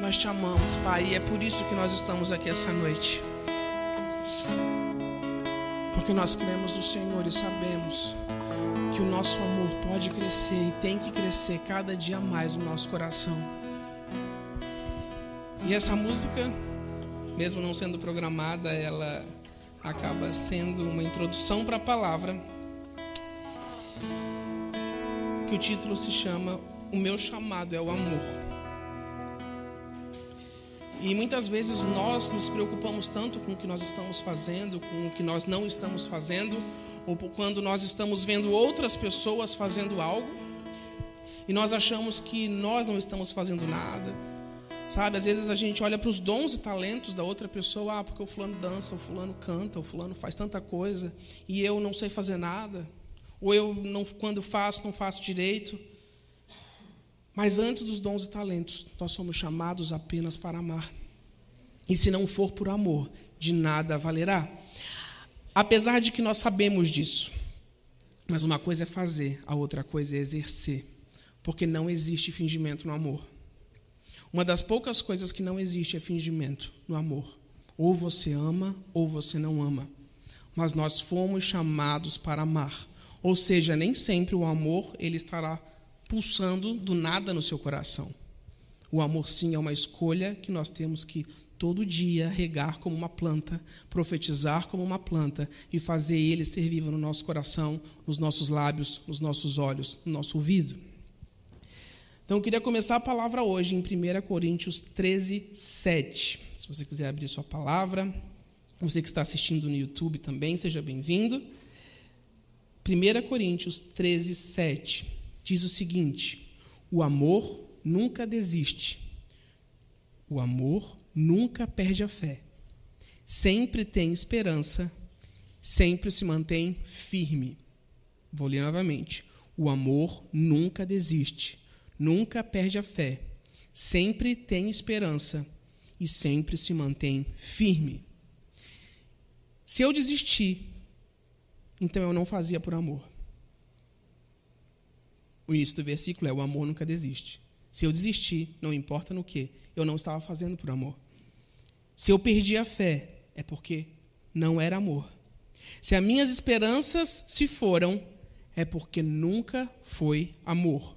Nós te amamos, Pai, e é por isso que nós estamos aqui essa noite. Porque nós cremos no Senhor e sabemos que o nosso amor pode crescer e tem que crescer cada dia mais no nosso coração. E essa música, mesmo não sendo programada, ela acaba sendo uma introdução para a palavra. Que o título se chama O meu chamado é o amor. E muitas vezes nós nos preocupamos tanto com o que nós estamos fazendo, com o que nós não estamos fazendo, ou quando nós estamos vendo outras pessoas fazendo algo, e nós achamos que nós não estamos fazendo nada. Sabe, às vezes a gente olha para os dons e talentos da outra pessoa, ah, porque o fulano dança, o fulano canta, o fulano faz tanta coisa, e eu não sei fazer nada, ou eu não, quando faço, não faço direito. Mas antes dos dons e talentos, nós somos chamados apenas para amar. E se não for por amor, de nada valerá. Apesar de que nós sabemos disso. Mas uma coisa é fazer, a outra coisa é exercer. Porque não existe fingimento no amor. Uma das poucas coisas que não existe é fingimento no amor. Ou você ama ou você não ama. Mas nós fomos chamados para amar. Ou seja, nem sempre o amor ele estará pulsando do nada no seu coração. O amor, sim, é uma escolha que nós temos que todo dia regar como uma planta, profetizar como uma planta e fazer ele ser vivo no nosso coração, nos nossos lábios, nos nossos olhos, no nosso ouvido. Então, eu queria começar a palavra hoje em 1 Coríntios 13, 7. Se você quiser abrir sua palavra, você que está assistindo no YouTube também, seja bem-vindo. 1 Coríntios 13, 7 diz o seguinte: o amor nunca desiste, o amor nunca perde a fé, sempre tem esperança, sempre se mantém firme. Vou ler novamente: o amor nunca desiste, nunca perde a fé, sempre tem esperança e sempre se mantém firme. Se eu desistir, então eu não fazia por amor. O início do versículo é: o amor nunca desiste. Se eu desistir, não importa no que, eu não estava fazendo por amor. Se eu perdi a fé, é porque não era amor. Se as minhas esperanças se foram, é porque nunca foi amor.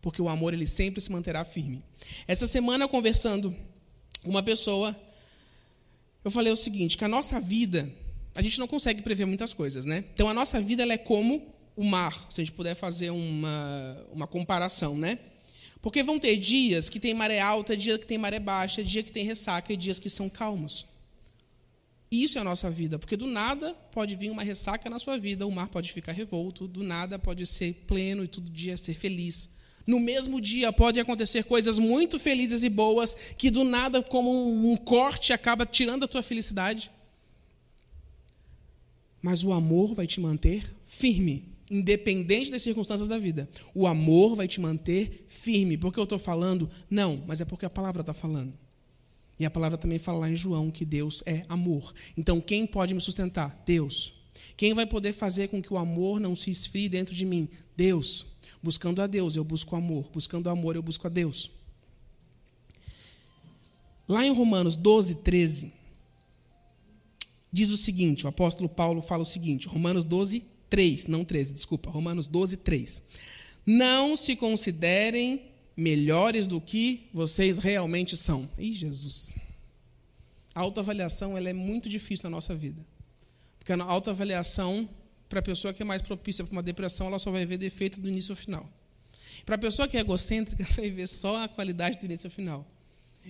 Porque o amor ele sempre se manterá firme. Essa semana conversando com uma pessoa, eu falei o seguinte, que a nossa vida, a gente não consegue prever muitas coisas, né? Então a nossa vida ela é como o mar, se a gente puder fazer uma, uma comparação, né? Porque vão ter dias que tem maré alta, dia que tem maré baixa, dia que tem ressaca e dias que são calmos. Isso é a nossa vida, porque do nada pode vir uma ressaca na sua vida, o mar pode ficar revolto, do nada pode ser pleno e todo dia ser feliz. No mesmo dia pode acontecer coisas muito felizes e boas que do nada, como um corte, acaba tirando a tua felicidade. Mas o amor vai te manter firme independente das circunstâncias da vida. O amor vai te manter firme. Por que eu estou falando? Não, mas é porque a palavra está falando. E a palavra também fala lá em João que Deus é amor. Então, quem pode me sustentar? Deus. Quem vai poder fazer com que o amor não se esfrie dentro de mim? Deus. Buscando a Deus, eu busco amor. Buscando amor, eu busco a Deus. Lá em Romanos 12, 13, diz o seguinte: o apóstolo Paulo fala o seguinte, Romanos 12, 3, não 13, desculpa, Romanos 12, 3. Não se considerem melhores do que vocês realmente são. Ih, Jesus. A autoavaliação ela é muito difícil na nossa vida. Porque a autoavaliação, para a pessoa que é mais propícia para uma depressão, ela só vai ver defeito do início ao final. Para a pessoa que é egocêntrica, vai ver só a qualidade do início ao final.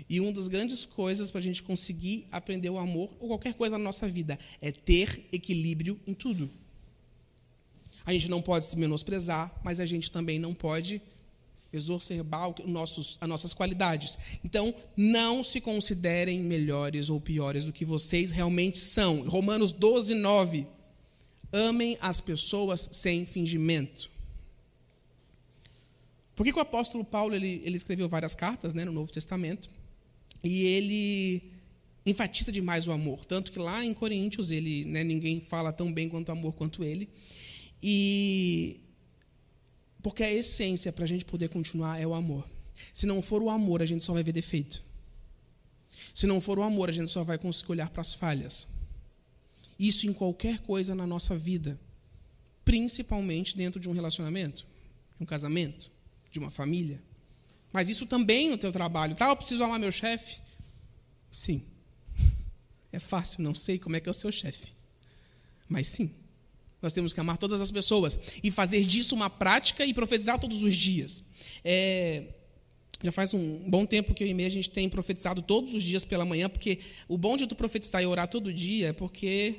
E uma das grandes coisas para a gente conseguir aprender o amor, ou qualquer coisa na nossa vida, é ter equilíbrio em tudo. A gente não pode se menosprezar, mas a gente também não pode exacerbar nossos, as nossas qualidades. Então, não se considerem melhores ou piores do que vocês realmente são. Romanos 12, 9. Amem as pessoas sem fingimento. Por que, o apóstolo Paulo ele, ele escreveu várias cartas né, no Novo Testamento? E ele enfatiza demais o amor. Tanto que lá em Coríntios, ele, né, ninguém fala tão bem quanto o amor quanto ele. E porque a essência para a gente poder continuar é o amor. Se não for o amor, a gente só vai ver defeito. Se não for o amor, a gente só vai conseguir olhar para as falhas. Isso em qualquer coisa na nossa vida, principalmente dentro de um relacionamento, de um casamento, de uma família. Mas isso também no teu trabalho. Tá, eu preciso amar meu chefe? Sim. É fácil, não sei como é que é o seu chefe. Mas sim. Nós temos que amar todas as pessoas e fazer disso uma prática e profetizar todos os dias. É, já faz um bom tempo que eu e meio a gente tem profetizado todos os dias pela manhã, porque o bom de tu profetizar e orar todo dia é porque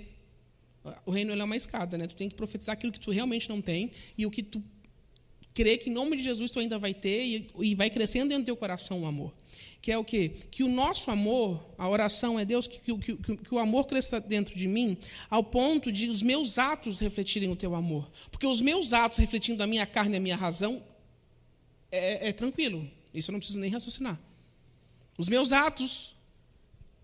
o reino é uma escada, né? Tu tem que profetizar aquilo que tu realmente não tem e o que tu crê que em nome de Jesus tu ainda vai ter e, e vai crescendo dentro do teu coração o amor que é o quê? Que o nosso amor, a oração é Deus, que, que, que, que, o amor cresça dentro de mim, ao ponto de os meus atos refletirem o teu amor. Porque os meus atos refletindo a minha carne e a minha razão, é, é tranquilo. Isso eu não preciso nem raciocinar. Os meus atos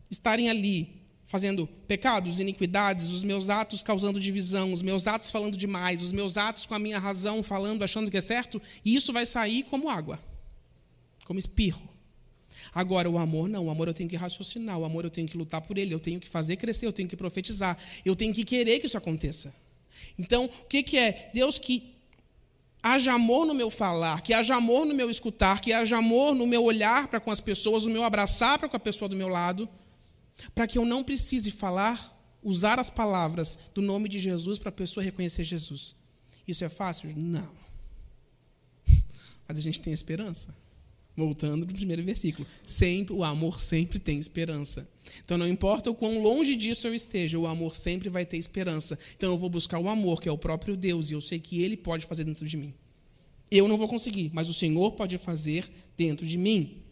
estarem ali fazendo pecados, iniquidades, os meus atos causando divisão, os meus atos falando demais, os meus atos com a minha razão falando, achando que é certo, e isso vai sair como água, como espirro. Agora, o amor não. O amor eu tenho que raciocinar. O amor eu tenho que lutar por ele. Eu tenho que fazer crescer. Eu tenho que profetizar. Eu tenho que querer que isso aconteça. Então, o que, que é? Deus que haja amor no meu falar, que haja amor no meu escutar, que haja amor no meu olhar para com as pessoas, no meu abraçar para com a pessoa do meu lado, para que eu não precise falar, usar as palavras do nome de Jesus para a pessoa reconhecer Jesus. Isso é fácil? Não. Mas a gente tem esperança. Voltando para o primeiro versículo. Sempre, o amor sempre tem esperança. Então, não importa o quão longe disso eu esteja, o amor sempre vai ter esperança. Então, eu vou buscar o amor, que é o próprio Deus, e eu sei que Ele pode fazer dentro de mim. Eu não vou conseguir, mas o Senhor pode fazer dentro de mim.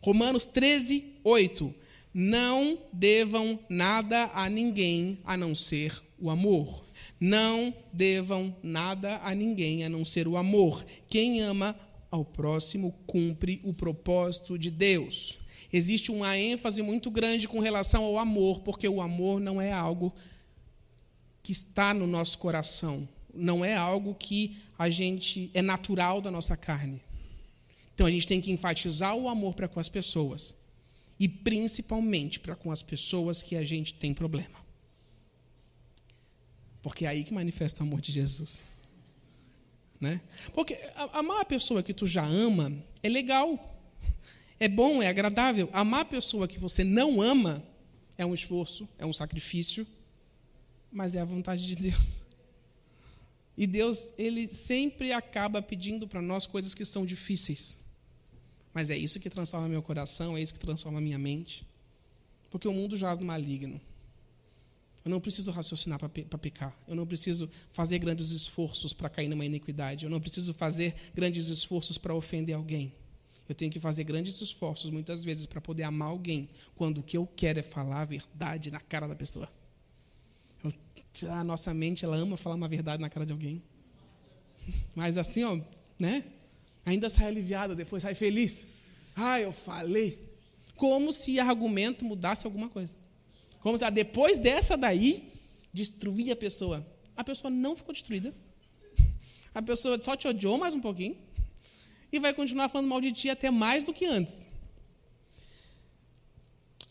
Romanos 13, 8. Não devam nada a ninguém a não ser o amor. Não devam nada a ninguém a não ser o amor. Quem ama ao próximo cumpre o propósito de Deus. Existe uma ênfase muito grande com relação ao amor, porque o amor não é algo que está no nosso coração, não é algo que a gente é natural da nossa carne. Então a gente tem que enfatizar o amor para com as pessoas e principalmente para com as pessoas que a gente tem problema. Porque é aí que manifesta o amor de Jesus. Né? Porque amar a pessoa que tu já ama é legal, é bom, é agradável. Amar a pessoa que você não ama é um esforço, é um sacrifício, mas é a vontade de Deus. E Deus, ele sempre acaba pedindo para nós coisas que são difíceis. Mas é isso que transforma meu coração, é isso que transforma minha mente. Porque o mundo jaz no maligno. Eu não preciso raciocinar para pecar. Eu não preciso fazer grandes esforços para cair numa iniquidade. Eu não preciso fazer grandes esforços para ofender alguém. Eu tenho que fazer grandes esforços, muitas vezes, para poder amar alguém, quando o que eu quero é falar a verdade na cara da pessoa. Eu, a nossa mente, ela ama falar uma verdade na cara de alguém. Mas assim, ó, né? Ainda sai aliviada, depois sai feliz. Ah, eu falei. Como se argumento mudasse alguma coisa. Como se ah, depois dessa daí, destruir a pessoa. A pessoa não ficou destruída. A pessoa só te odiou mais um pouquinho. E vai continuar falando mal de ti até mais do que antes.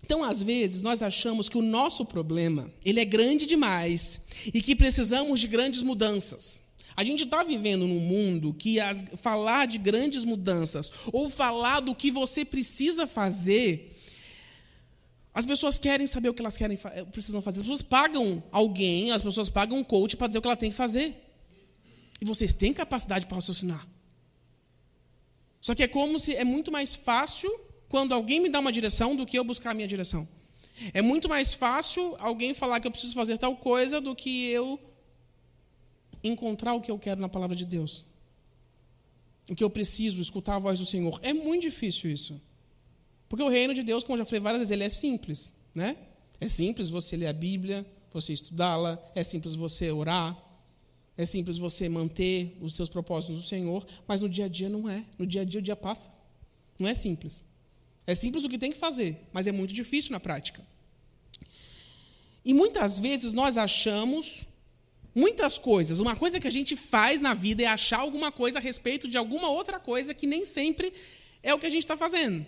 Então, às vezes, nós achamos que o nosso problema ele é grande demais e que precisamos de grandes mudanças. A gente está vivendo num mundo que as, falar de grandes mudanças ou falar do que você precisa fazer as pessoas querem saber o que elas querem, eh, precisam fazer. As pessoas pagam alguém, as pessoas pagam um coach para dizer o que ela tem que fazer. E vocês têm capacidade para raciocinar. Só que é como se é muito mais fácil quando alguém me dá uma direção do que eu buscar a minha direção. É muito mais fácil alguém falar que eu preciso fazer tal coisa do que eu encontrar o que eu quero na palavra de Deus. O que eu preciso, escutar a voz do Senhor. É muito difícil isso. Porque o reino de Deus, como eu já falei várias vezes, ele é simples. Né? É simples você ler a Bíblia, você estudá-la, é simples você orar, é simples você manter os seus propósitos do Senhor, mas no dia a dia não é. No dia a dia o dia passa. Não é simples. É simples o que tem que fazer, mas é muito difícil na prática. E muitas vezes nós achamos muitas coisas. Uma coisa que a gente faz na vida é achar alguma coisa a respeito de alguma outra coisa que nem sempre é o que a gente está fazendo.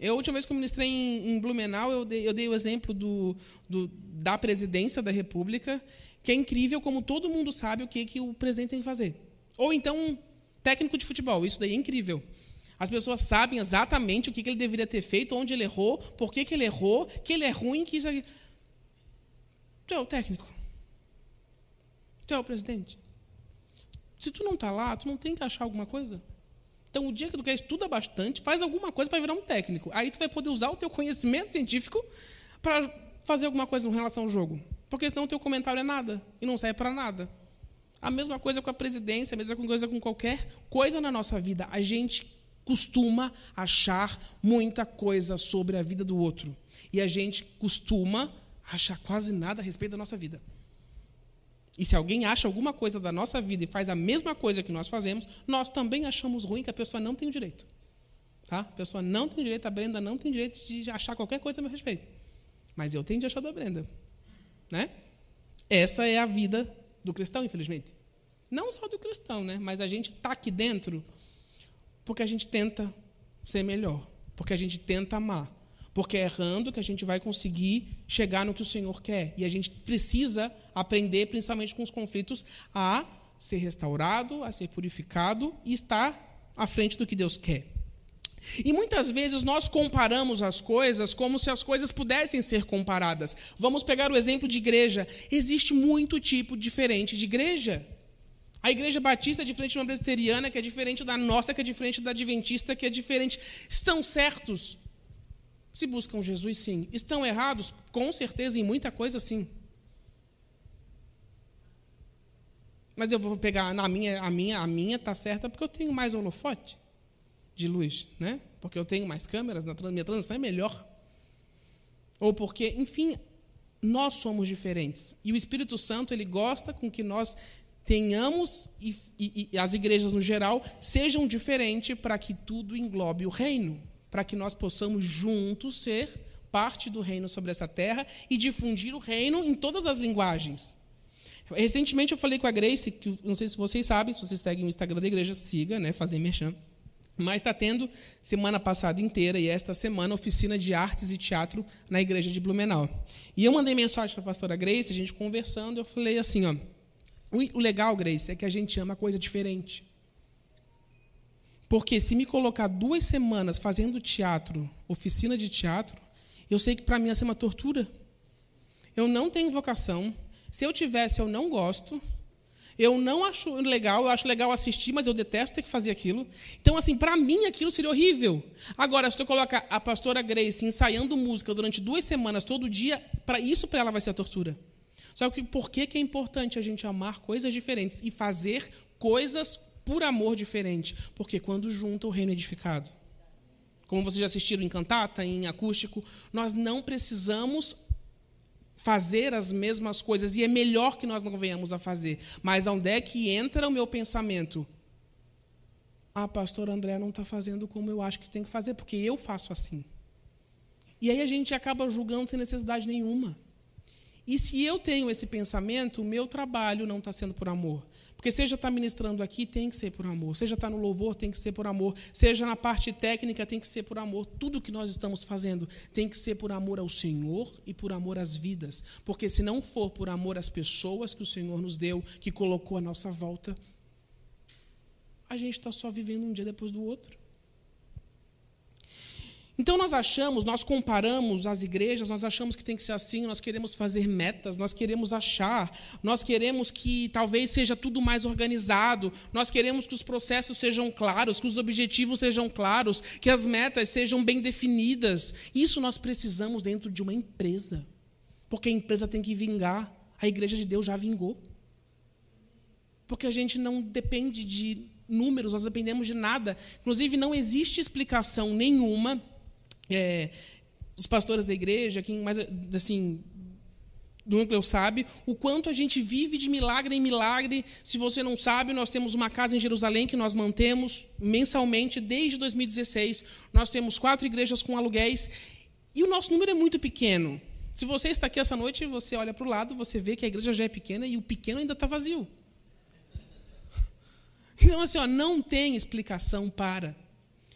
Eu, a última vez que eu ministrei em, em Blumenau, eu dei, eu dei o exemplo do, do, da presidência da República, que é incrível como todo mundo sabe o que, que o presidente tem que fazer. Ou então, técnico de futebol, isso daí é incrível. As pessoas sabem exatamente o que, que ele deveria ter feito, onde ele errou, por que, que ele errou, que ele é ruim, que isso aqui. Tu é o técnico. Tu é o presidente. Se tu não está lá, tu não tem que achar alguma coisa? Então, o dia que tu quer estuda bastante, faz alguma coisa para virar um técnico. Aí tu vai poder usar o teu conhecimento científico para fazer alguma coisa em relação ao jogo. Porque senão o teu comentário é nada e não serve para nada. A mesma coisa com a presidência, a mesma coisa com qualquer coisa na nossa vida. A gente costuma achar muita coisa sobre a vida do outro. E a gente costuma achar quase nada a respeito da nossa vida. E se alguém acha alguma coisa da nossa vida e faz a mesma coisa que nós fazemos, nós também achamos ruim que a pessoa não tem o direito. Tá? A pessoa não tem direito, a Brenda não tem direito de achar qualquer coisa a meu respeito. Mas eu tenho de achar da Brenda. Né? Essa é a vida do cristão, infelizmente. Não só do cristão, né? mas a gente está aqui dentro porque a gente tenta ser melhor, porque a gente tenta amar, porque é errando que a gente vai conseguir chegar no que o Senhor quer. E a gente precisa aprender, principalmente com os conflitos, a ser restaurado, a ser purificado e estar à frente do que Deus quer. E muitas vezes nós comparamos as coisas como se as coisas pudessem ser comparadas. Vamos pegar o exemplo de igreja. Existe muito tipo diferente de igreja. A igreja batista é diferente de uma presbiteriana, que é diferente da nossa, que é diferente da adventista, que é diferente. Estão certos se buscam Jesus, sim. Estão errados? Com certeza, em muita coisa, sim. Mas eu vou pegar na minha, a minha, a minha está certa porque eu tenho mais holofote de luz, né? Porque eu tenho mais câmeras, na minha transição é melhor. Ou porque, enfim, nós somos diferentes. E o Espírito Santo, ele gosta com que nós tenhamos, e, e, e as igrejas no geral, sejam diferentes para que tudo englobe o reino para que nós possamos juntos ser parte do reino sobre essa terra e difundir o reino em todas as linguagens. Recentemente eu falei com a Grace, que não sei se vocês sabem, se vocês seguem o Instagram da igreja, siga, né, fazer merchan. Mas está tendo, semana passada inteira e esta semana, oficina de artes e teatro na igreja de Blumenau. E eu mandei mensagem para a pastora Grace, a gente conversando, eu falei assim, ó, o legal, Grace, é que a gente ama coisa diferente. Porque se me colocar duas semanas fazendo teatro, oficina de teatro, eu sei que para mim ia ser uma tortura. Eu não tenho vocação. Se eu tivesse, eu não gosto. Eu não acho legal, eu acho legal assistir, mas eu detesto ter que fazer aquilo. Então, assim, para mim aquilo seria horrível. Agora, se tu colocar a pastora Grace ensaiando música durante duas semanas, todo dia, para isso para ela vai ser a tortura. Só que por que, que é importante a gente amar coisas diferentes e fazer coisas por amor diferente, porque quando junta o reino é edificado. Como vocês já assistiram em cantata, em acústico, nós não precisamos fazer as mesmas coisas e é melhor que nós não venhamos a fazer. Mas onde é que entra o meu pensamento? Ah, pastor André não está fazendo como eu acho que tem que fazer, porque eu faço assim. E aí a gente acaba julgando sem necessidade nenhuma. E se eu tenho esse pensamento, o meu trabalho não está sendo por amor. Porque seja estar tá ministrando aqui, tem que ser por amor. Seja estar tá no louvor, tem que ser por amor. Seja na parte técnica, tem que ser por amor. Tudo que nós estamos fazendo tem que ser por amor ao Senhor e por amor às vidas. Porque se não for por amor às pessoas que o Senhor nos deu, que colocou à nossa volta, a gente está só vivendo um dia depois do outro. Então nós achamos, nós comparamos as igrejas, nós achamos que tem que ser assim, nós queremos fazer metas, nós queremos achar, nós queremos que talvez seja tudo mais organizado, nós queremos que os processos sejam claros, que os objetivos sejam claros, que as metas sejam bem definidas. Isso nós precisamos dentro de uma empresa. Porque a empresa tem que vingar. A igreja de Deus já vingou. Porque a gente não depende de números, nós dependemos de nada. Inclusive, não existe explicação nenhuma é, os pastores da igreja, quem mais assim do núcleo sabe, o quanto a gente vive de milagre em milagre. Se você não sabe, nós temos uma casa em Jerusalém que nós mantemos mensalmente desde 2016. Nós temos quatro igrejas com aluguéis e o nosso número é muito pequeno. Se você está aqui essa noite, você olha para o lado, você vê que a igreja já é pequena e o pequeno ainda está vazio. Então, assim, ó, não tem explicação para.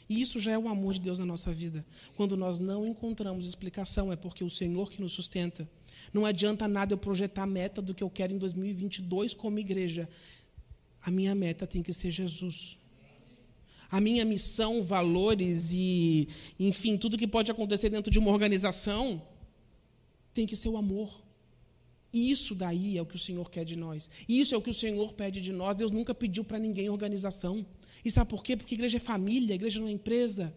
E isso já é o amor de Deus na nossa vida. Quando nós não encontramos explicação, é porque o Senhor que nos sustenta. Não adianta nada eu projetar a meta do que eu quero em 2022 como igreja. A minha meta tem que ser Jesus. A minha missão, valores e, enfim, tudo que pode acontecer dentro de uma organização tem que ser o amor. Isso daí é o que o Senhor quer de nós. Isso é o que o Senhor pede de nós. Deus nunca pediu para ninguém organização. E sabe por quê? Porque igreja é família, igreja não é empresa.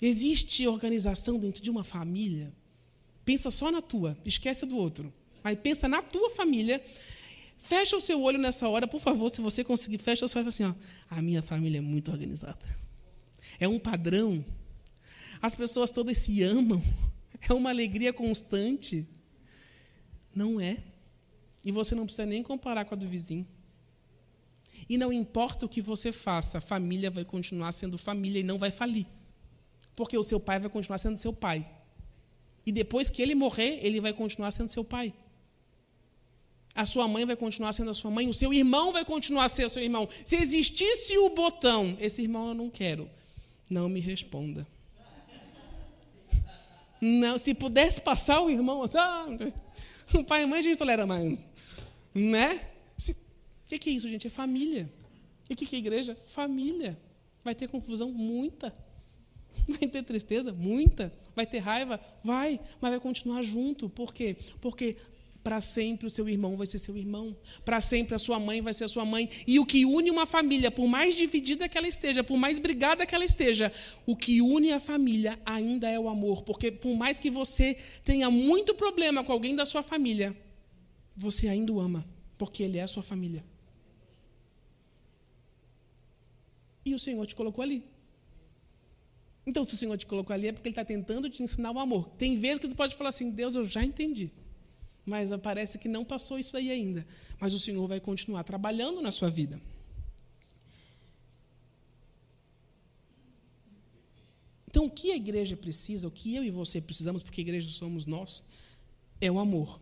Existe organização dentro de uma família. Pensa só na tua, esquece do outro. Aí pensa na tua família. Fecha o seu olho nessa hora, por favor, se você conseguir, fecha o seu olho assim, ó. A minha família é muito organizada. É um padrão. As pessoas todas se amam. É uma alegria constante. Não é. E você não precisa nem comparar com a do vizinho. E não importa o que você faça, a família vai continuar sendo família e não vai falir. Porque o seu pai vai continuar sendo seu pai. E depois que ele morrer, ele vai continuar sendo seu pai. A sua mãe vai continuar sendo a sua mãe, o seu irmão vai continuar sendo seu irmão. Se existisse o botão, esse irmão eu não quero. Não me responda. Não, se pudesse passar o irmão, ah, o pai e mãe a gente tolera mais. Né? O que é isso, gente? É família. E o que é igreja? Família. Vai ter confusão? Muita. Vai ter tristeza? Muita. Vai ter raiva? Vai. Mas vai continuar junto. Por quê? Porque para sempre o seu irmão vai ser seu irmão. Para sempre a sua mãe vai ser a sua mãe. E o que une uma família, por mais dividida que ela esteja, por mais brigada que ela esteja, o que une a família ainda é o amor. Porque por mais que você tenha muito problema com alguém da sua família, você ainda o ama. Porque ele é a sua família. E o Senhor te colocou ali. Então, se o Senhor te colocou ali, é porque Ele está tentando te ensinar o amor. Tem vezes que tu pode falar assim, Deus, eu já entendi. Mas parece que não passou isso aí ainda. Mas o Senhor vai continuar trabalhando na sua vida. Então, o que a igreja precisa, o que eu e você precisamos, porque igreja somos nós, é o amor.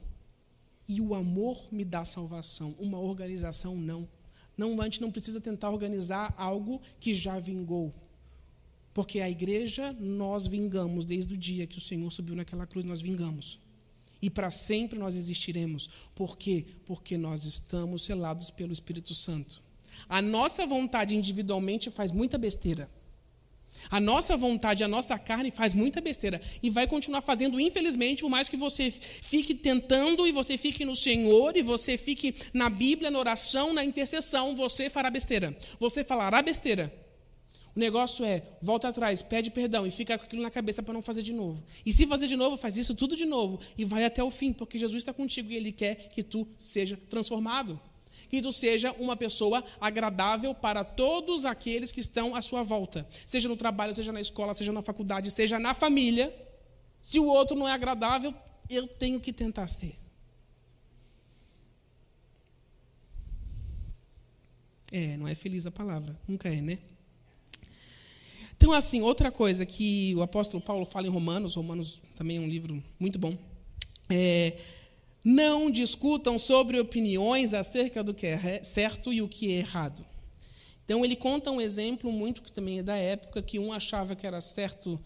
E o amor me dá salvação, uma organização não. Não, a gente não precisa tentar organizar algo que já vingou. Porque a igreja, nós vingamos desde o dia que o Senhor subiu naquela cruz, nós vingamos. E para sempre nós existiremos. Por quê? Porque nós estamos selados pelo Espírito Santo. A nossa vontade individualmente faz muita besteira. A nossa vontade, a nossa carne faz muita besteira e vai continuar fazendo, infelizmente, por mais que você fique tentando e você fique no Senhor e você fique na Bíblia, na oração, na intercessão, você fará besteira. Você falará besteira. O negócio é, volta atrás, pede perdão e fica com aquilo na cabeça para não fazer de novo. E se fazer de novo, faz isso tudo de novo e vai até o fim, porque Jesus está contigo e Ele quer que tu seja transformado que tu seja uma pessoa agradável para todos aqueles que estão à sua volta, seja no trabalho, seja na escola, seja na faculdade, seja na família. Se o outro não é agradável, eu tenho que tentar ser. É, não é feliz a palavra, nunca é, né? Então, assim, outra coisa que o apóstolo Paulo fala em Romanos, Romanos também é um livro muito bom, é não discutam sobre opiniões acerca do que é certo e o que é errado. Então ele conta um exemplo muito que também é da época que um achava que era certo,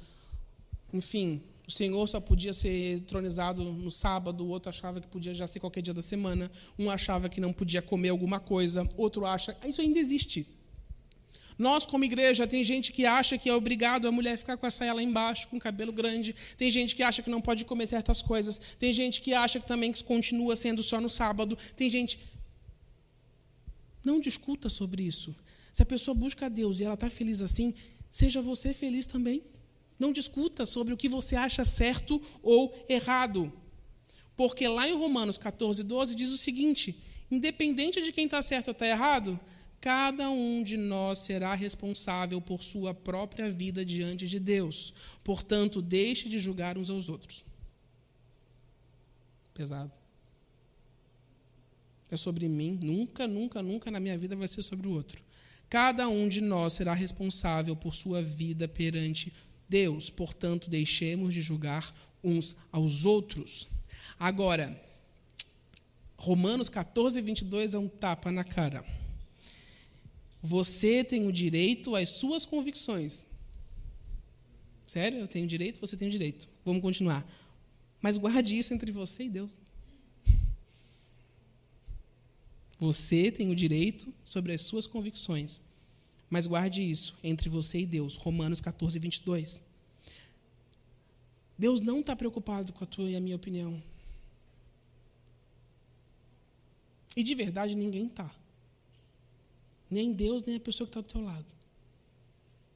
enfim, o Senhor só podia ser tronizado no sábado, o outro achava que podia já ser qualquer dia da semana, um achava que não podia comer alguma coisa, outro acha, isso ainda existe. Nós, como igreja, tem gente que acha que é obrigado a mulher ficar com a saia lá embaixo, com o cabelo grande. Tem gente que acha que não pode comer certas coisas. Tem gente que acha que também que continua sendo só no sábado. Tem gente. Não discuta sobre isso. Se a pessoa busca a Deus e ela está feliz assim, seja você feliz também. Não discuta sobre o que você acha certo ou errado. Porque lá em Romanos 14, 12 diz o seguinte: independente de quem está certo ou está errado, Cada um de nós será responsável por sua própria vida diante de Deus. Portanto, deixe de julgar uns aos outros. Pesado. É sobre mim. Nunca, nunca, nunca na minha vida vai ser sobre o outro. Cada um de nós será responsável por sua vida perante Deus. Portanto, deixemos de julgar uns aos outros. Agora, Romanos 14, 22 é um tapa na cara. Você tem o direito às suas convicções. Sério? Eu tenho direito, você tem o direito. Vamos continuar. Mas guarde isso entre você e Deus. Você tem o direito sobre as suas convicções. Mas guarde isso entre você e Deus. Romanos 14, 22. Deus não está preocupado com a tua e a minha opinião. E de verdade ninguém está. Nem Deus, nem a pessoa que está do teu lado.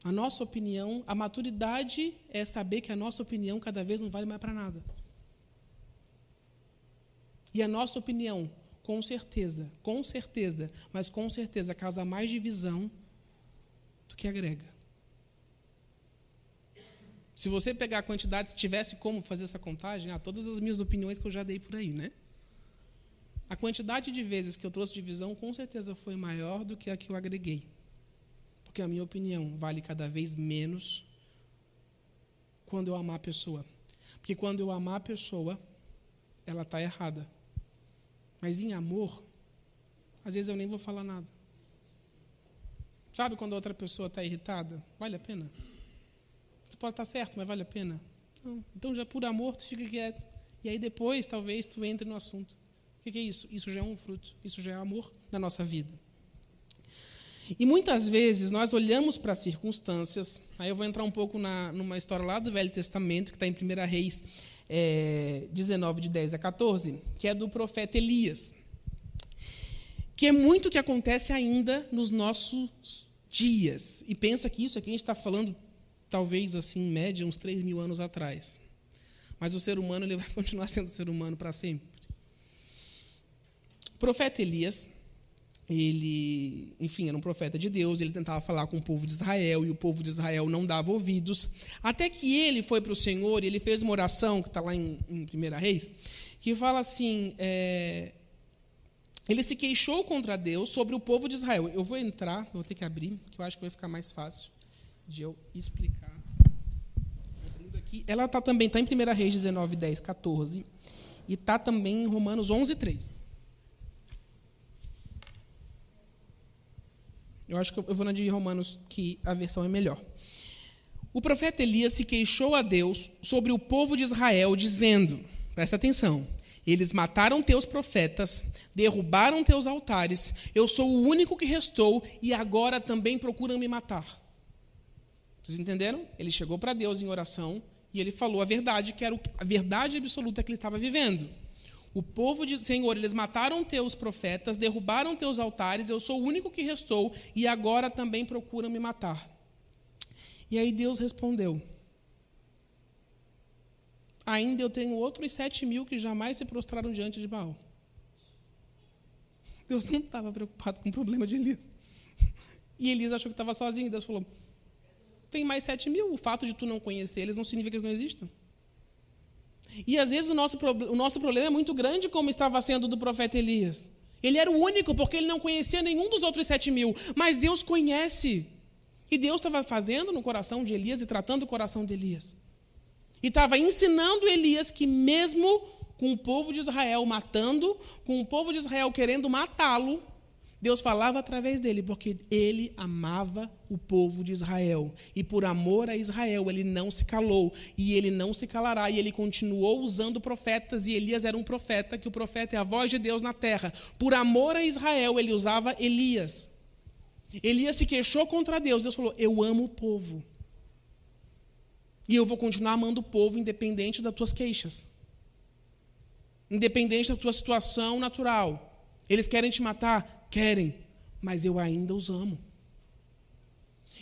A nossa opinião, a maturidade é saber que a nossa opinião cada vez não vale mais para nada. E a nossa opinião, com certeza, com certeza, mas com certeza causa mais divisão do que agrega. Se você pegar a quantidade, se tivesse como fazer essa contagem, ah, todas as minhas opiniões que eu já dei por aí, né? A quantidade de vezes que eu trouxe divisão com certeza foi maior do que a que eu agreguei. Porque a minha opinião vale cada vez menos quando eu amar a pessoa. Porque quando eu amar a pessoa, ela está errada. Mas em amor, às vezes eu nem vou falar nada. Sabe quando a outra pessoa está irritada? Vale a pena? Você pode estar tá certo, mas vale a pena? Não. Então, já por amor, tu fica quieto. E aí depois, talvez, tu entre no assunto. O que é isso? Isso já é um fruto, isso já é amor na nossa vida. E muitas vezes nós olhamos para as circunstâncias, aí eu vou entrar um pouco na, numa história lá do Velho Testamento, que está em 1 Reis é, 19, de 10 a 14, que é do profeta Elias. Que é muito o que acontece ainda nos nossos dias. E pensa que isso aqui a gente está falando, talvez assim, em média, uns 3 mil anos atrás. Mas o ser humano ele vai continuar sendo ser humano para sempre. O profeta Elias, ele, enfim, era um profeta de Deus, ele tentava falar com o povo de Israel e o povo de Israel não dava ouvidos, até que ele foi para o Senhor e ele fez uma oração, que está lá em, em 1 Reis, que fala assim: é, ele se queixou contra Deus sobre o povo de Israel. Eu vou entrar, vou ter que abrir, que eu acho que vai ficar mais fácil de eu explicar. Ela está também, está em 1 Reis 19, 10, 14, e está também em Romanos 11, 3. Eu acho que eu vou na de Romanos, que a versão é melhor. O profeta Elias se queixou a Deus sobre o povo de Israel, dizendo: presta atenção, eles mataram teus profetas, derrubaram teus altares, eu sou o único que restou e agora também procuram me matar. Vocês entenderam? Ele chegou para Deus em oração e ele falou a verdade, que era a verdade absoluta que ele estava vivendo. O povo diz: Senhor, eles mataram teus profetas, derrubaram teus altares, eu sou o único que restou, e agora também procuram me matar. E aí Deus respondeu: Ainda eu tenho outros sete mil que jamais se prostraram diante de Baal. Deus não estava preocupado com o problema de Elias. E Elias achou que estava sozinho. Deus falou: Tem mais sete mil. O fato de tu não conhecer eles não significa que eles não existam. E às vezes o nosso, o nosso problema é muito grande, como estava sendo do profeta Elias. Ele era o único, porque ele não conhecia nenhum dos outros sete mil. Mas Deus conhece. E Deus estava fazendo no coração de Elias e tratando o coração de Elias. E estava ensinando Elias que, mesmo com o povo de Israel matando, com o povo de Israel querendo matá-lo, Deus falava através dele, porque ele amava o povo de Israel. E por amor a Israel, ele não se calou. E ele não se calará. E ele continuou usando profetas. E Elias era um profeta, que o profeta é a voz de Deus na terra. Por amor a Israel, ele usava Elias. Elias se queixou contra Deus. Deus falou: Eu amo o povo. E eu vou continuar amando o povo, independente das tuas queixas. Independente da tua situação natural. Eles querem te matar? Querem, mas eu ainda os amo.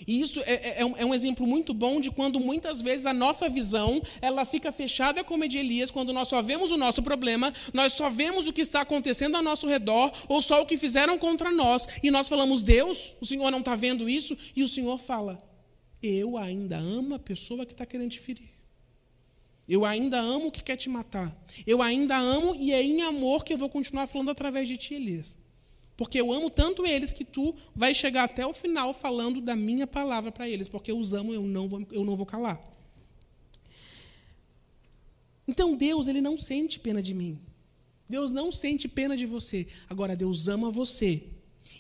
E isso é, é, é, um, é, um, exemplo muito bom de quando muitas vezes a nossa visão ela fica fechada como a de Elias, quando nós só vemos o nosso problema, nós só vemos o que está acontecendo ao nosso redor, ou só o que fizeram contra nós, e nós falamos, Deus, o Senhor não está vendo isso, e o Senhor fala, eu ainda amo a pessoa que está querendo te ferir. Eu ainda amo o que quer te matar. Eu ainda amo e é em amor que eu vou continuar falando através de ti, Elias. Porque eu amo tanto eles que tu vai chegar até o final falando da minha palavra para eles, porque eu os amo, eu não vou, eu não vou calar. Então Deus, ele não sente pena de mim. Deus não sente pena de você. Agora Deus ama você.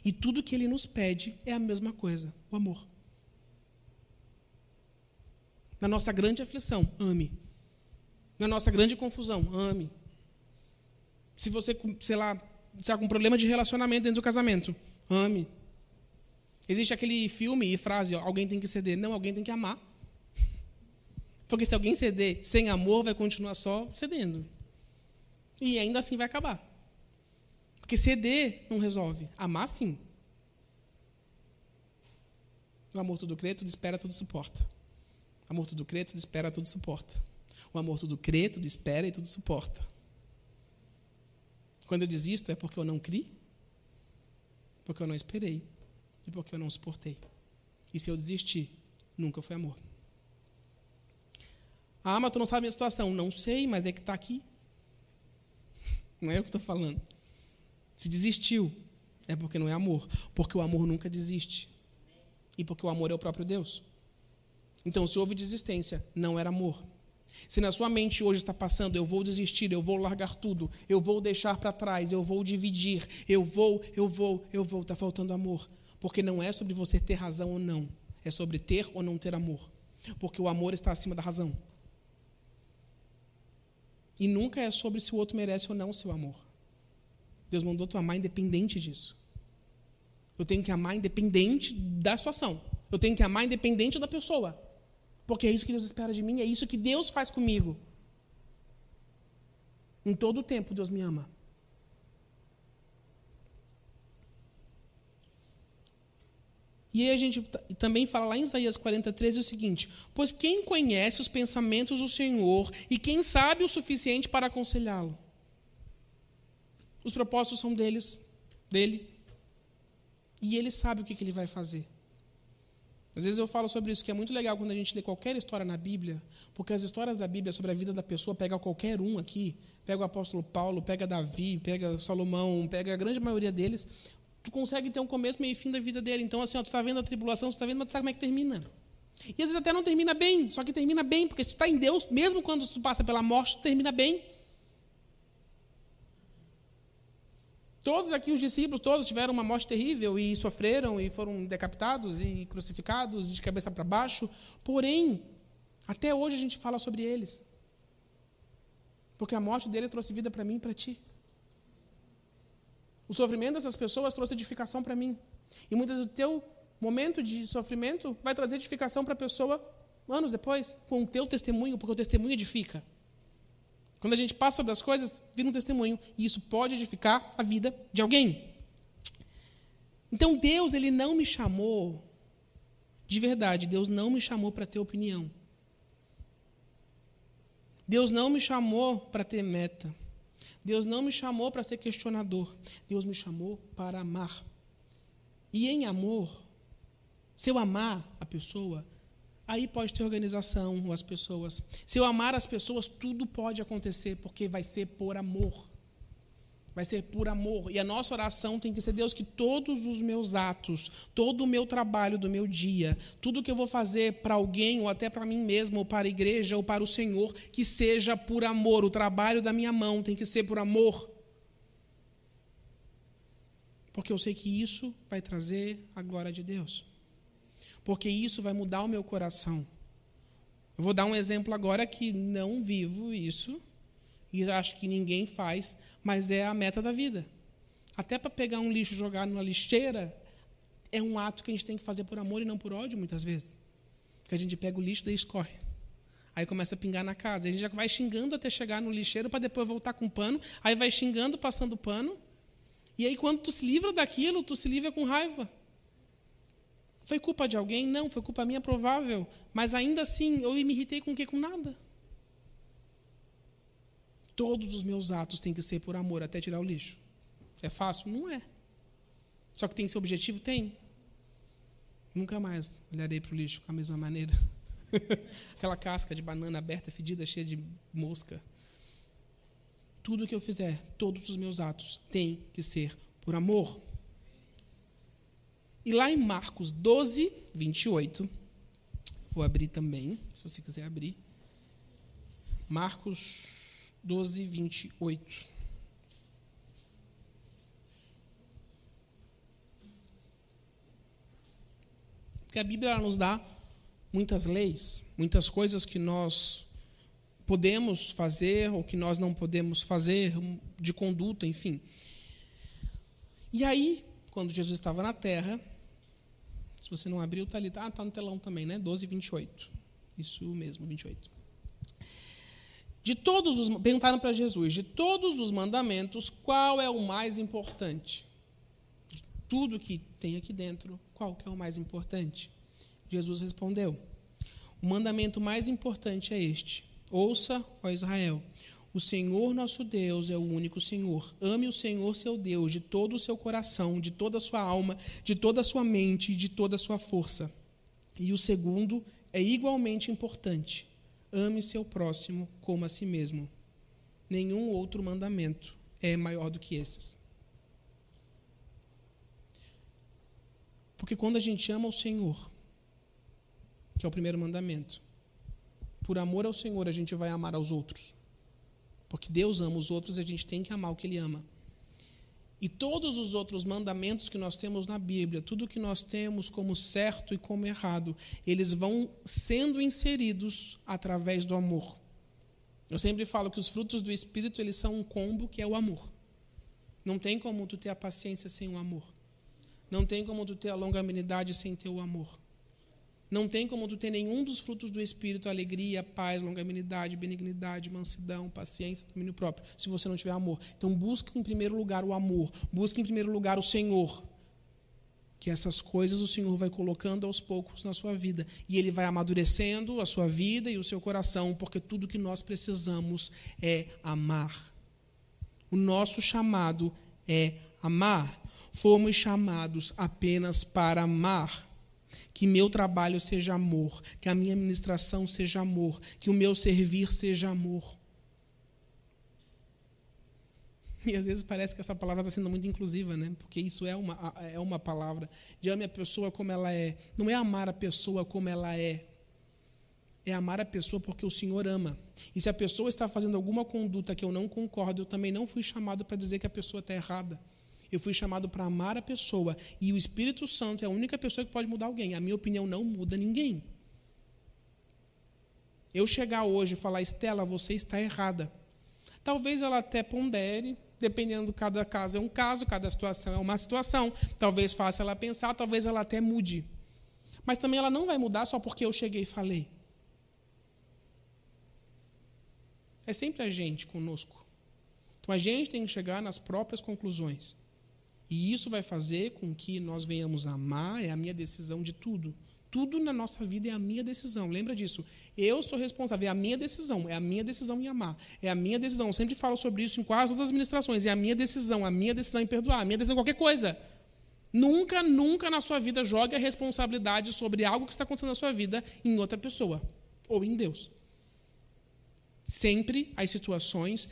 E tudo que ele nos pede é a mesma coisa: o amor. Na nossa grande aflição, ame. Na nossa grande confusão, ame. Se você, sei lá, está com problema de relacionamento dentro do casamento, ame. Existe aquele filme e frase, ó, alguém tem que ceder. Não, alguém tem que amar. Porque se alguém ceder sem amor, vai continuar só cedendo. E ainda assim vai acabar. Porque ceder não resolve. Amar, sim. O amor tudo crê, tudo espera, tudo suporta. O amor tudo crê, tudo espera, tudo suporta. O amor tudo crê, tudo espera e tudo suporta. Quando eu desisto é porque eu não criei, porque eu não esperei e porque eu não suportei. E se eu desistir, nunca foi amor. Ah, mas tu não sabe a minha situação. Não sei, mas é que está aqui. Não é eu que estou falando. Se desistiu, é porque não é amor. Porque o amor nunca desiste. E porque o amor é o próprio Deus. Então, se houve desistência, não era amor. Se na sua mente hoje está passando, eu vou desistir, eu vou largar tudo, eu vou deixar para trás, eu vou dividir, eu vou, eu vou, eu vou, está faltando amor. Porque não é sobre você ter razão ou não, é sobre ter ou não ter amor. Porque o amor está acima da razão. E nunca é sobre se o outro merece ou não o seu amor. Deus mandou tu amar independente disso. Eu tenho que amar independente da situação. Eu tenho que amar independente da pessoa. Porque é isso que Deus espera de mim, é isso que Deus faz comigo. Em todo o tempo, Deus me ama. E aí a gente também fala lá em Isaías 43 o seguinte: Pois quem conhece os pensamentos do Senhor e quem sabe o suficiente para aconselhá-lo? Os propósitos são deles, dele. E ele sabe o que, que ele vai fazer. Às vezes eu falo sobre isso, que é muito legal quando a gente lê qualquer história na Bíblia, porque as histórias da Bíblia sobre a vida da pessoa, pega qualquer um aqui, pega o apóstolo Paulo, pega Davi, pega Salomão, pega a grande maioria deles, tu consegue ter um começo, meio e fim da vida dele. Então, assim, ó, tu está vendo a tribulação, tu está vendo, mas tu sabe como é que termina. E às vezes até não termina bem, só que termina bem, porque se tu está em Deus, mesmo quando tu passa pela morte, tu termina bem. Todos aqui, os discípulos, todos tiveram uma morte terrível e sofreram e foram decapitados e crucificados de cabeça para baixo. Porém, até hoje a gente fala sobre eles. Porque a morte dele trouxe vida para mim e para ti. O sofrimento dessas pessoas trouxe edificação para mim. E muitas vezes o teu momento de sofrimento vai trazer edificação para a pessoa anos depois, com o teu testemunho, porque o testemunho edifica. Quando a gente passa sobre as coisas, vira um testemunho. E isso pode edificar a vida de alguém. Então Deus, ele não me chamou, de verdade, Deus não me chamou para ter opinião. Deus não me chamou para ter meta. Deus não me chamou para ser questionador. Deus me chamou para amar. E em amor, se eu amar a pessoa, Aí pode ter organização, as pessoas. Se eu amar as pessoas, tudo pode acontecer, porque vai ser por amor. Vai ser por amor. E a nossa oração tem que ser, Deus, que todos os meus atos, todo o meu trabalho do meu dia, tudo que eu vou fazer para alguém, ou até para mim mesmo, ou para a igreja, ou para o Senhor, que seja por amor. O trabalho da minha mão tem que ser por amor. Porque eu sei que isso vai trazer a glória de Deus porque isso vai mudar o meu coração. Eu vou dar um exemplo agora que não vivo isso, e acho que ninguém faz, mas é a meta da vida. Até para pegar um lixo e jogar numa lixeira, é um ato que a gente tem que fazer por amor e não por ódio, muitas vezes. Porque a gente pega o lixo e escorre. Aí começa a pingar na casa. A gente já vai xingando até chegar no lixeiro para depois voltar com pano. Aí vai xingando, passando pano. E aí, quando tu se livra daquilo, tu se livra com raiva. Foi culpa de alguém? Não, foi culpa minha, provável. Mas ainda assim, eu me irritei com o quê? Com nada. Todos os meus atos têm que ser por amor, até tirar o lixo. É fácil? Não é. Só que tem esse objetivo? Tem. Nunca mais olharei para o lixo com a mesma maneira. Aquela casca de banana aberta, fedida, cheia de mosca. Tudo que eu fizer, todos os meus atos têm que ser por amor. E lá em Marcos 12, 28, vou abrir também, se você quiser abrir. Marcos 12, 28. Porque a Bíblia nos dá muitas leis, muitas coisas que nós podemos fazer ou que nós não podemos fazer, de conduta, enfim. E aí, quando Jesus estava na terra, se você não abriu, está ali, está tá no telão também, né? 12, 28. Isso mesmo, 28. De todos os perguntaram para Jesus, de todos os mandamentos, qual é o mais importante? De tudo que tem aqui dentro, qual que é o mais importante? Jesus respondeu: O mandamento mais importante é este: Ouça, ó Israel, o Senhor nosso Deus é o único Senhor. Ame o Senhor seu Deus de todo o seu coração, de toda a sua alma, de toda a sua mente e de toda a sua força. E o segundo é igualmente importante Ame seu próximo como a si mesmo. Nenhum outro mandamento é maior do que esses. Porque quando a gente ama o Senhor, que é o primeiro mandamento, por amor ao Senhor a gente vai amar aos outros. Porque Deus ama os outros e a gente tem que amar o que Ele ama. E todos os outros mandamentos que nós temos na Bíblia, tudo que nós temos como certo e como errado, eles vão sendo inseridos através do amor. Eu sempre falo que os frutos do Espírito eles são um combo que é o amor. Não tem como tu ter a paciência sem o amor. Não tem como tu ter a longanimidade sem ter o amor. Não tem como tu ter nenhum dos frutos do Espírito, alegria, paz, longanimidade, benignidade, mansidão, paciência, domínio próprio, se você não tiver amor. Então busque em primeiro lugar o amor, busque em primeiro lugar o Senhor. Que essas coisas o Senhor vai colocando aos poucos na sua vida. E Ele vai amadurecendo a sua vida e o seu coração, porque tudo que nós precisamos é amar. O nosso chamado é amar. Fomos chamados apenas para amar que meu trabalho seja amor, que a minha ministração seja amor, que o meu servir seja amor. E às vezes parece que essa palavra está sendo muito inclusiva, né? Porque isso é uma, é uma palavra de ame a pessoa como ela é. Não é amar a pessoa como ela é. É amar a pessoa porque o Senhor ama. E se a pessoa está fazendo alguma conduta que eu não concordo, eu também não fui chamado para dizer que a pessoa está errada. Eu fui chamado para amar a pessoa. E o Espírito Santo é a única pessoa que pode mudar alguém. A minha opinião não muda ninguém. Eu chegar hoje e falar, Estela, você está errada. Talvez ela até pondere, dependendo de cada caso é um caso, cada situação é uma situação. Talvez faça ela pensar, talvez ela até mude. Mas também ela não vai mudar só porque eu cheguei e falei. É sempre a gente conosco. Então a gente tem que chegar nas próprias conclusões. E isso vai fazer com que nós venhamos a amar, é a minha decisão de tudo. Tudo na nossa vida é a minha decisão. Lembra disso? Eu sou responsável, é a minha decisão, é a minha decisão em amar. É a minha decisão. Eu sempre falo sobre isso em quase todas as ministrações. É a minha decisão, a minha decisão em perdoar, a minha decisão em qualquer coisa. Nunca, nunca na sua vida jogue a responsabilidade sobre algo que está acontecendo na sua vida em outra pessoa ou em Deus. Sempre as situações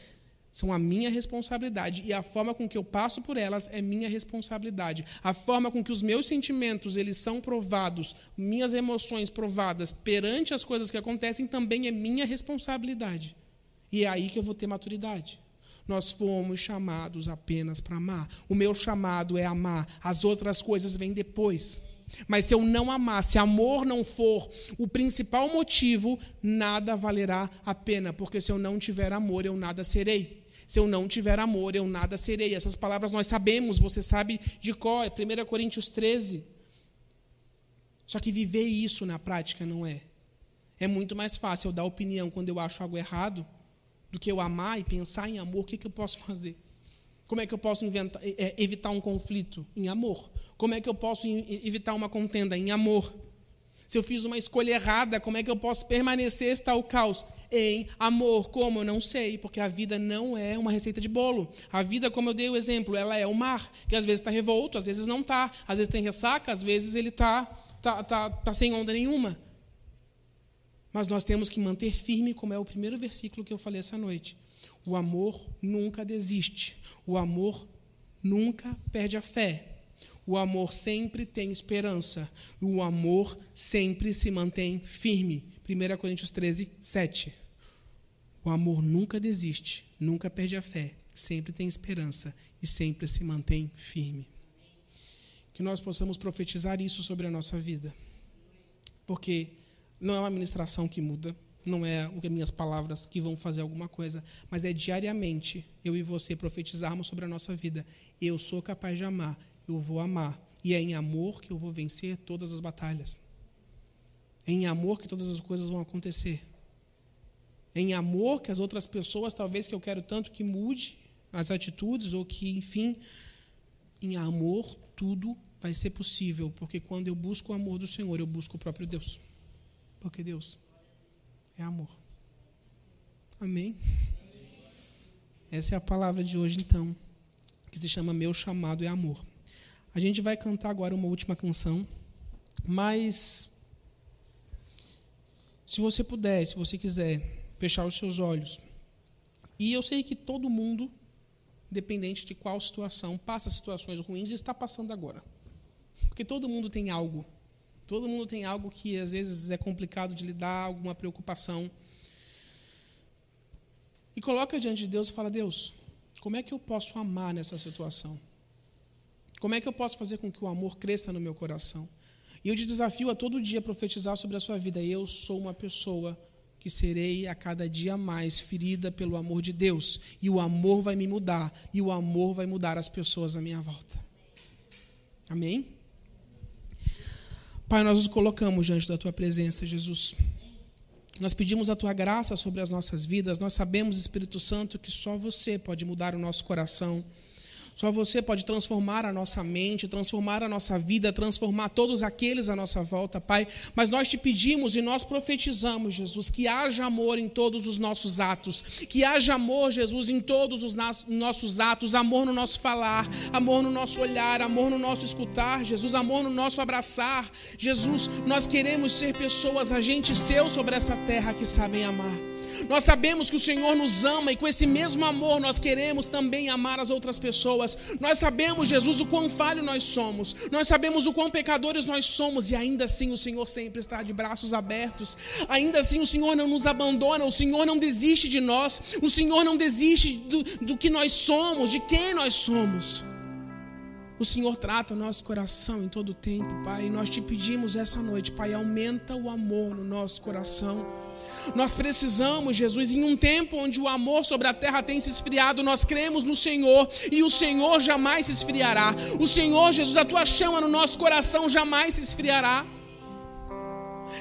são a minha responsabilidade e a forma com que eu passo por elas é minha responsabilidade. A forma com que os meus sentimentos eles são provados, minhas emoções provadas perante as coisas que acontecem também é minha responsabilidade. E é aí que eu vou ter maturidade. Nós fomos chamados apenas para amar. O meu chamado é amar, as outras coisas vêm depois. Mas se eu não amar, se amor não for o principal motivo, nada valerá a pena, porque se eu não tiver amor, eu nada serei. Se eu não tiver amor, eu nada serei. Essas palavras nós sabemos, você sabe de qual? É 1 Coríntios 13. Só que viver isso na prática não é. É muito mais fácil eu dar opinião quando eu acho algo errado do que eu amar e pensar em amor. O que, que eu posso fazer? Como é que eu posso inventar, é, evitar um conflito? Em amor. Como é que eu posso evitar uma contenda? Em amor. Se eu fiz uma escolha errada, como é que eu posso permanecer está o caos? Em amor, como? Eu não sei, porque a vida não é uma receita de bolo. A vida, como eu dei o exemplo, ela é o mar, que às vezes está revolto, às vezes não está, às vezes tem ressaca, às vezes ele está tá, tá, tá sem onda nenhuma. Mas nós temos que manter firme, como é o primeiro versículo que eu falei essa noite. O amor nunca desiste. O amor nunca perde a fé. O amor sempre tem esperança. O amor sempre se mantém firme. 1 Coríntios 13, 7. O amor nunca desiste, nunca perde a fé, sempre tem esperança e sempre se mantém firme. Que nós possamos profetizar isso sobre a nossa vida. Porque não é uma ministração que muda, não é o que minhas palavras que vão fazer alguma coisa, mas é diariamente eu e você profetizarmos sobre a nossa vida. Eu sou capaz de amar, eu vou amar, e é em amor que eu vou vencer todas as batalhas. É em amor que todas as coisas vão acontecer. É em amor que as outras pessoas, talvez que eu quero tanto que mude as atitudes ou que, enfim, em amor tudo vai ser possível, porque quando eu busco o amor do Senhor, eu busco o próprio Deus. Porque Deus é amor. Amém? Essa é a palavra de hoje, então, que se chama Meu Chamado é Amor. A gente vai cantar agora uma última canção, mas se você puder, se você quiser, fechar os seus olhos. E eu sei que todo mundo, independente de qual situação, passa situações ruins e está passando agora. Porque todo mundo tem algo Todo mundo tem algo que às vezes é complicado de lidar, alguma preocupação. E coloca diante de Deus e fala: Deus, como é que eu posso amar nessa situação? Como é que eu posso fazer com que o amor cresça no meu coração? E eu te desafio a todo dia profetizar sobre a sua vida. Eu sou uma pessoa que serei a cada dia mais ferida pelo amor de Deus. E o amor vai me mudar. E o amor vai mudar as pessoas à minha volta. Amém? Pai, nós nos colocamos diante da tua presença, Jesus. Nós pedimos a tua graça sobre as nossas vidas. Nós sabemos, Espírito Santo, que só você pode mudar o nosso coração. Só você pode transformar a nossa mente, transformar a nossa vida, transformar todos aqueles à nossa volta, Pai. Mas nós te pedimos e nós profetizamos, Jesus, que haja amor em todos os nossos atos, que haja amor, Jesus, em todos os nossos atos, amor no nosso falar, amor no nosso olhar, amor no nosso escutar, Jesus, amor no nosso abraçar. Jesus, nós queremos ser pessoas, agentes teus sobre essa terra que sabem amar. Nós sabemos que o Senhor nos ama e com esse mesmo amor nós queremos também amar as outras pessoas. Nós sabemos, Jesus, o quão falho nós somos. Nós sabemos o quão pecadores nós somos e ainda assim o Senhor sempre está de braços abertos. Ainda assim o Senhor não nos abandona, o Senhor não desiste de nós, o Senhor não desiste do, do que nós somos, de quem nós somos. O Senhor trata o nosso coração em todo o tempo, Pai. E nós te pedimos essa noite, Pai, aumenta o amor no nosso coração. Nós precisamos, Jesus, em um tempo onde o amor sobre a terra tem se esfriado, nós cremos no Senhor e o Senhor jamais se esfriará. O Senhor, Jesus, a tua chama no nosso coração jamais se esfriará.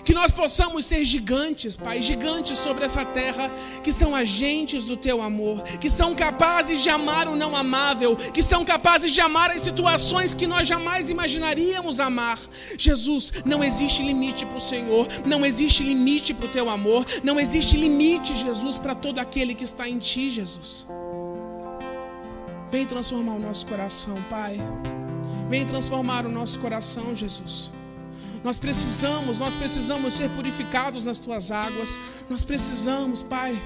Que nós possamos ser gigantes, Pai, gigantes sobre essa terra, que são agentes do teu amor, que são capazes de amar o não amável, que são capazes de amar as situações que nós jamais imaginaríamos amar. Jesus, não existe limite para o Senhor, não existe limite para o teu amor, não existe limite, Jesus, para todo aquele que está em ti, Jesus. Vem transformar o nosso coração, Pai. Vem transformar o nosso coração, Jesus. Nós precisamos, nós precisamos ser purificados nas tuas águas. Nós precisamos, Pai.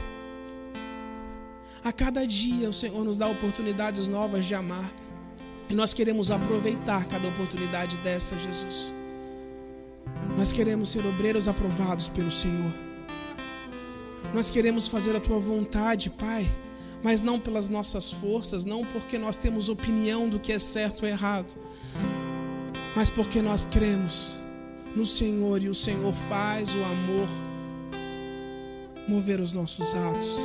A cada dia o Senhor nos dá oportunidades novas de amar. E nós queremos aproveitar cada oportunidade dessa, Jesus. Nós queremos ser obreiros aprovados pelo Senhor. Nós queremos fazer a tua vontade, Pai, mas não pelas nossas forças, não porque nós temos opinião do que é certo ou errado, mas porque nós cremos no Senhor e o Senhor faz o amor mover os nossos atos.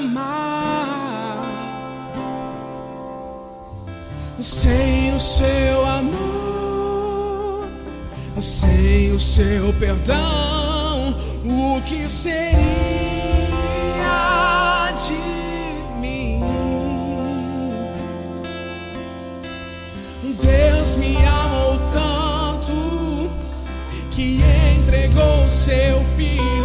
amar sem o seu amor, sem o seu perdão, o que seria de mim? Deus me amou tanto que entregou seu filho.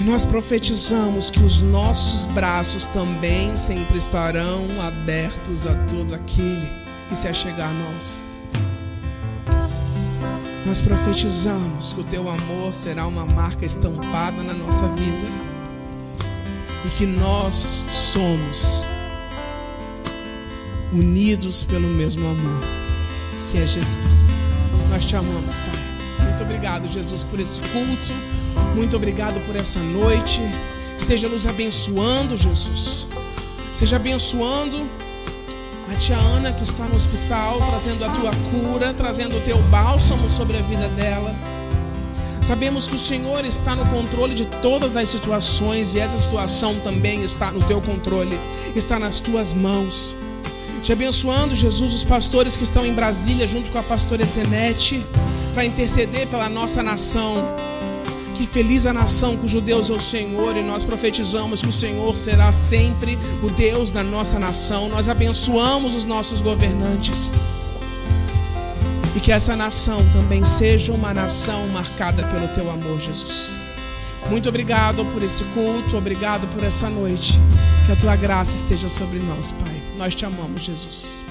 E nós profetizamos que os nossos braços também sempre estarão abertos a todo aquele que se achegar a nós. Nós profetizamos que o teu amor será uma marca estampada na nossa vida e que nós somos unidos pelo mesmo amor que é Jesus. Nós te amamos, Pai. Muito obrigado, Jesus, por esse culto. Muito obrigado por essa noite. Esteja nos abençoando, Jesus. Seja abençoando a tia Ana que está no hospital, trazendo a tua cura, trazendo o teu bálsamo sobre a vida dela. Sabemos que o Senhor está no controle de todas as situações e essa situação também está no teu controle, está nas tuas mãos. Te abençoando, Jesus, os pastores que estão em Brasília, junto com a pastora Zenete, para interceder pela nossa nação. Que feliz a nação cujo Deus é o Senhor, e nós profetizamos que o Senhor será sempre o Deus da nossa nação. Nós abençoamos os nossos governantes. E que essa nação também seja uma nação marcada pelo teu amor, Jesus. Muito obrigado por esse culto, obrigado por essa noite. Que a tua graça esteja sobre nós, Pai. Nós te amamos, Jesus.